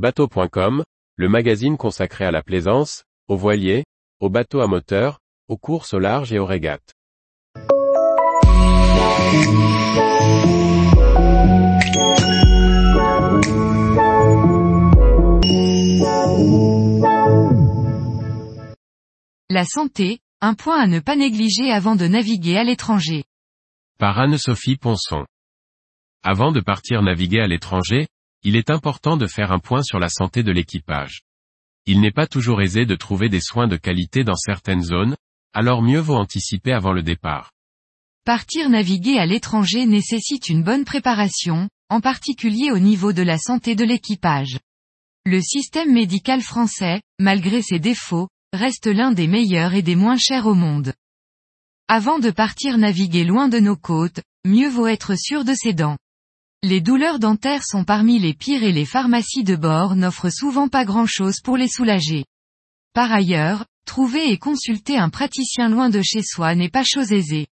Bateau.com, le magazine consacré à la plaisance, aux voiliers, aux bateaux à moteur, aux courses au large et aux régates. La santé, un point à ne pas négliger avant de naviguer à l'étranger. Par Anne-Sophie Ponson. Avant de partir naviguer à l'étranger, il est important de faire un point sur la santé de l'équipage. Il n'est pas toujours aisé de trouver des soins de qualité dans certaines zones, alors mieux vaut anticiper avant le départ. Partir naviguer à l'étranger nécessite une bonne préparation, en particulier au niveau de la santé de l'équipage. Le système médical français, malgré ses défauts, reste l'un des meilleurs et des moins chers au monde. Avant de partir naviguer loin de nos côtes, mieux vaut être sûr de ses dents. Les douleurs dentaires sont parmi les pires et les pharmacies de bord n'offrent souvent pas grand-chose pour les soulager. Par ailleurs, trouver et consulter un praticien loin de chez soi n'est pas chose aisée.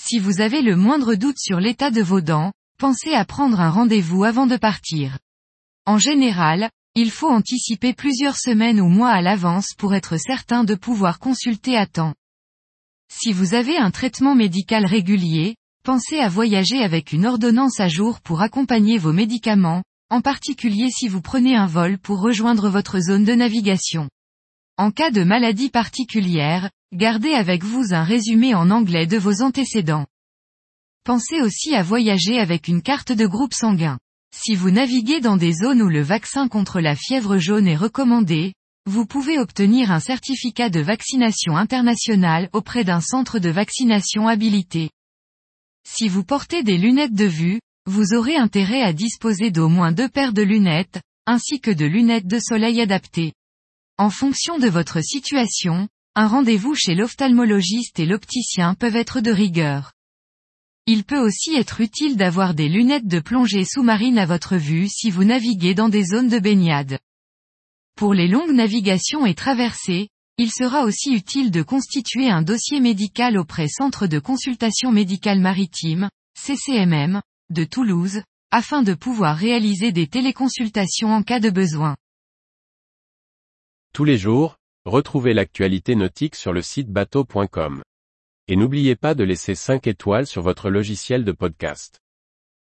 Si vous avez le moindre doute sur l'état de vos dents, pensez à prendre un rendez-vous avant de partir. En général, il faut anticiper plusieurs semaines ou mois à l'avance pour être certain de pouvoir consulter à temps. Si vous avez un traitement médical régulier, Pensez à voyager avec une ordonnance à jour pour accompagner vos médicaments, en particulier si vous prenez un vol pour rejoindre votre zone de navigation. En cas de maladie particulière, gardez avec vous un résumé en anglais de vos antécédents. Pensez aussi à voyager avec une carte de groupe sanguin. Si vous naviguez dans des zones où le vaccin contre la fièvre jaune est recommandé, vous pouvez obtenir un certificat de vaccination international auprès d'un centre de vaccination habilité. Si vous portez des lunettes de vue, vous aurez intérêt à disposer d'au moins deux paires de lunettes, ainsi que de lunettes de soleil adaptées. En fonction de votre situation, un rendez-vous chez l'ophtalmologiste et l'opticien peuvent être de rigueur. Il peut aussi être utile d'avoir des lunettes de plongée sous-marine à votre vue si vous naviguez dans des zones de baignade. Pour les longues navigations et traversées, il sera aussi utile de constituer un dossier médical auprès Centre de consultation médicale maritime, CCMM, de Toulouse, afin de pouvoir réaliser des téléconsultations en cas de besoin. Tous les jours, retrouvez l'actualité nautique sur le site bateau.com. Et n'oubliez pas de laisser 5 étoiles sur votre logiciel de podcast.